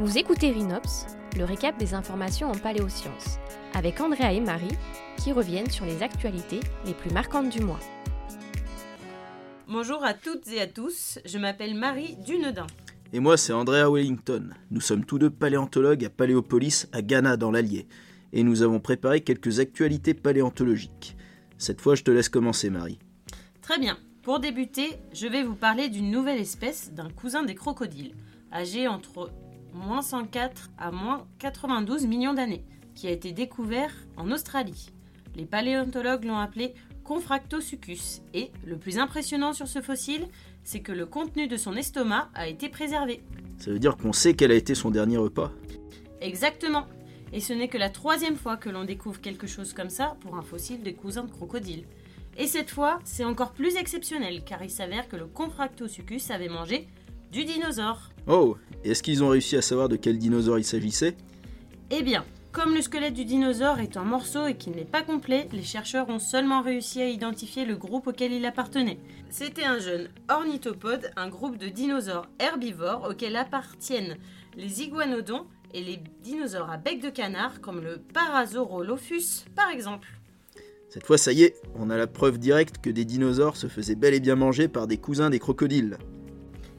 Vous écoutez Rhinops, le récap des informations en paléosciences, avec Andrea et Marie qui reviennent sur les actualités les plus marquantes du mois. Bonjour à toutes et à tous, je m'appelle Marie Dunedin. Et moi, c'est Andrea Wellington. Nous sommes tous deux paléontologues à Paléopolis, à Ghana, dans l'Allier. Et nous avons préparé quelques actualités paléontologiques. Cette fois, je te laisse commencer, Marie. Très bien. Pour débuter, je vais vous parler d'une nouvelle espèce d'un cousin des crocodiles, âgé entre moins 104 à moins 92 millions d'années, qui a été découvert en Australie. Les paléontologues l'ont appelé Confractosuchus et, le plus impressionnant sur ce fossile, c'est que le contenu de son estomac a été préservé. Ça veut dire qu'on sait quel a été son dernier repas? Exactement. Et ce n'est que la troisième fois que l'on découvre quelque chose comme ça pour un fossile des cousins de crocodile. Et cette fois, c'est encore plus exceptionnel car il s'avère que le Confractosuchus avait mangé du dinosaure. Oh, est-ce qu'ils ont réussi à savoir de quel dinosaure il s'agissait? Eh bien, comme le squelette du dinosaure est en morceaux et qu'il n'est pas complet, les chercheurs ont seulement réussi à identifier le groupe auquel il appartenait. C'était un jeune ornithopode, un groupe de dinosaures herbivores auxquels appartiennent les iguanodons et les dinosaures à bec de canard comme le Parasaurolophus par exemple. Cette fois, ça y est, on a la preuve directe que des dinosaures se faisaient bel et bien manger par des cousins des crocodiles.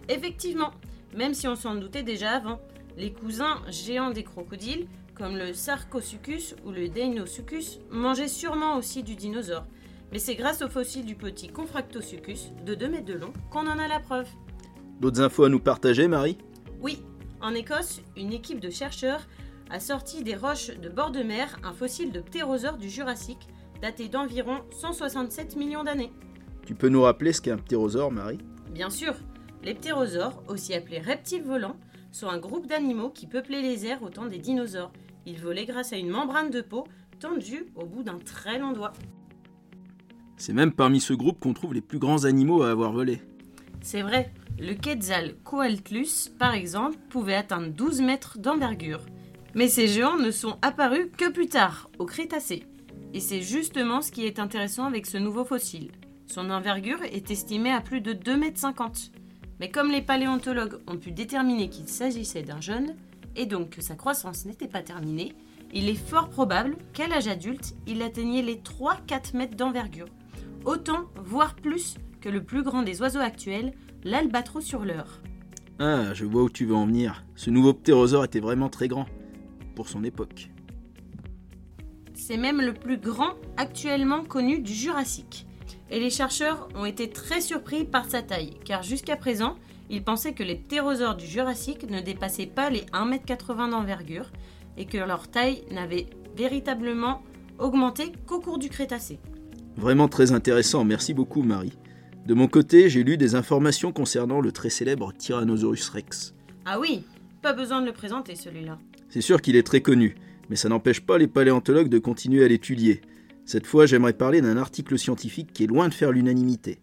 Effectivement, même si on s'en doutait déjà avant, les cousins géants des crocodiles, comme le Sarcosuchus ou le Deinosuchus, mangeaient sûrement aussi du dinosaure. Mais c'est grâce au fossile du petit Confractosuchus, de 2 mètres de long, qu'on en a la preuve. D'autres infos à nous partager, Marie? Oui, en Écosse, une équipe de chercheurs a sorti des roches de bord de mer un fossile de ptérosaure du Jurassique, daté d'environ 167 millions d'années. Tu peux nous rappeler ce qu'est un ptérosaure, Marie? Bien sûr, les ptérosaures, aussi appelés reptiles volants, sont un groupe d'animaux qui peuplaient les airs au temps des dinosaures. Ils volaient grâce à une membrane de peau tendue au bout d'un très long doigt. C'est même parmi ce groupe qu'on trouve les plus grands animaux à avoir volé. C'est vrai, le Quetzalcoatlus, par exemple, pouvait atteindre 12 mètres d'envergure. Mais ces géants ne sont apparus que plus tard, au Crétacé. Et c'est justement ce qui est intéressant avec ce nouveau fossile. Son envergure est estimée à plus de 2,50 mètres. Mais comme les paléontologues ont pu déterminer qu'il s'agissait d'un jeune, et donc que sa croissance n'était pas terminée, il est fort probable qu'à l'âge adulte, il atteignait les 3-4 mètres d'envergure. Autant, voire plus, que le plus grand des oiseaux actuels, l'albatros sur l'heure. Ah, je vois où tu veux en venir. Ce nouveau ptérosaure était vraiment très grand, pour son époque. C'est même le plus grand actuellement connu du Jurassique. Et les chercheurs ont été très surpris par sa taille, car jusqu'à présent, ils pensaient que les ptérosaures du Jurassique ne dépassaient pas les 1m80 d'envergure et que leur taille n'avait véritablement augmenté qu'au cours du Crétacé. Vraiment très intéressant, merci beaucoup Marie. De mon côté, j'ai lu des informations concernant le très célèbre Tyrannosaurus rex. Ah oui, pas besoin de le présenter celui-là. C'est sûr qu'il est très connu, mais ça n'empêche pas les paléontologues de continuer à l'étudier. Cette fois, j'aimerais parler d'un article scientifique qui est loin de faire l'unanimité.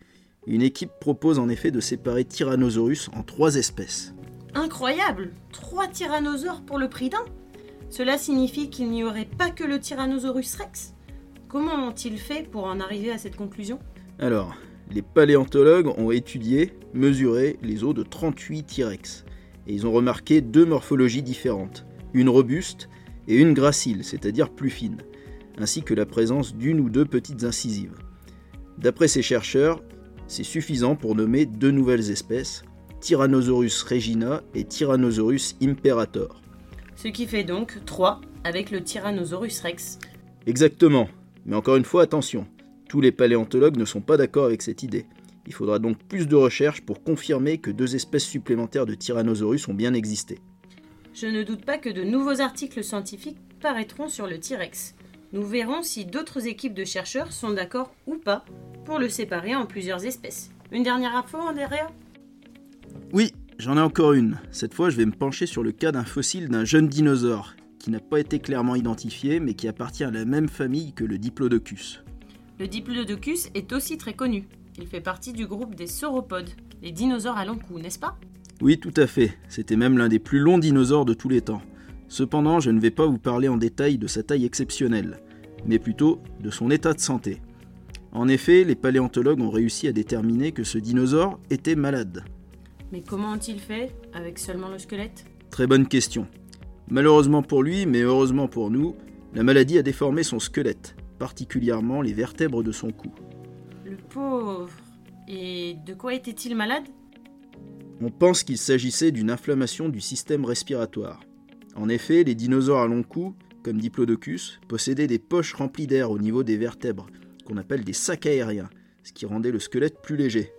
Une équipe propose en effet de séparer Tyrannosaurus en trois espèces. Incroyable Trois tyrannosaures pour le prix d'un? Cela signifie qu'il n'y aurait pas que le Tyrannosaurus rex? Comment ont-ils fait pour en arriver à cette conclusion? Alors, les paléontologues ont étudié, mesuré les os de 38 T-Rex. Et ils ont remarqué deux morphologies différentes, une robuste et une gracile, c'est-à-dire plus fine, ainsi que la présence d'une ou deux petites incisives. D'après ces chercheurs, c'est suffisant pour nommer deux nouvelles espèces, Tyrannosaurus regina et Tyrannosaurus imperator. Ce qui fait donc 3 avec le Tyrannosaurus rex. Exactement, mais encore une fois, attention, tous les paléontologues ne sont pas d'accord avec cette idée. Il faudra donc plus de recherches pour confirmer que deux espèces supplémentaires de Tyrannosaurus ont bien existé. Je ne doute pas que de nouveaux articles scientifiques paraîtront sur le T-Rex. Nous verrons si d'autres équipes de chercheurs sont d'accord ou pas pour le séparer en plusieurs espèces. Une dernière info, Andrea? Oui, j'en ai encore une. Cette fois, je vais me pencher sur le cas d'un fossile d'un jeune dinosaure, qui n'a pas été clairement identifié, mais qui appartient à la même famille que le Diplodocus. Le Diplodocus est aussi très connu. Il fait partie du groupe des sauropodes, les dinosaures à long cou, n'est-ce pas? Oui, tout à fait. C'était même l'un des plus longs dinosaures de tous les temps. Cependant, je ne vais pas vous parler en détail de sa taille exceptionnelle, mais plutôt de son état de santé. En effet, les paléontologues ont réussi à déterminer que ce dinosaure était malade. Mais comment ont-ils fait avec seulement le squelette? Très bonne question. Malheureusement pour lui, mais heureusement pour nous, la maladie a déformé son squelette, particulièrement les vertèbres de son cou. Le pauvre. Et de quoi était-il malade? On pense qu'il s'agissait d'une inflammation du système respiratoire. En effet, les dinosaures à long cou, comme Diplodocus, possédaient des poches remplies d'air au niveau des vertèbres, qu'on appelle des sacs aériens, ce qui rendait le squelette plus léger.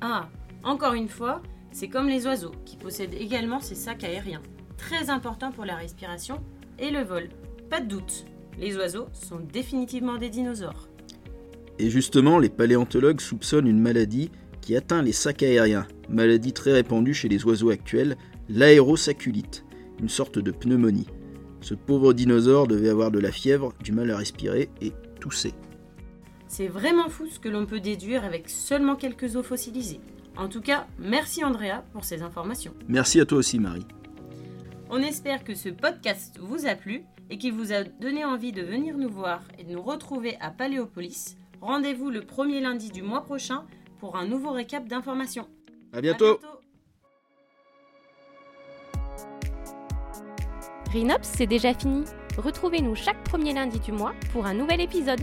Ah, encore une fois, c'est comme les oiseaux, qui possèdent également ces sacs aériens, très importants pour la respiration et le vol. Pas de doute, les oiseaux sont définitivement des dinosaures. Et justement, les paléontologues soupçonnent une maladie qui atteint les sacs aériens, maladie très répandue chez les oiseaux actuels, l'aérosaculite, une sorte de pneumonie. Ce pauvre dinosaure devait avoir de la fièvre, du mal à respirer et tousser. C'est vraiment fou ce que l'on peut déduire avec seulement quelques os fossilisés. En tout cas, merci Andrea pour ces informations. Merci à toi aussi, Marie. On espère que ce podcast vous a plu et qu'il vous a donné envie de venir nous voir et de nous retrouver à Paléopolis. Rendez-vous le premier lundi du mois prochain pour un nouveau récap d'informations. À bientôt. Rhinops, c'est déjà fini. Retrouvez-nous chaque premier lundi du mois pour un nouvel épisode.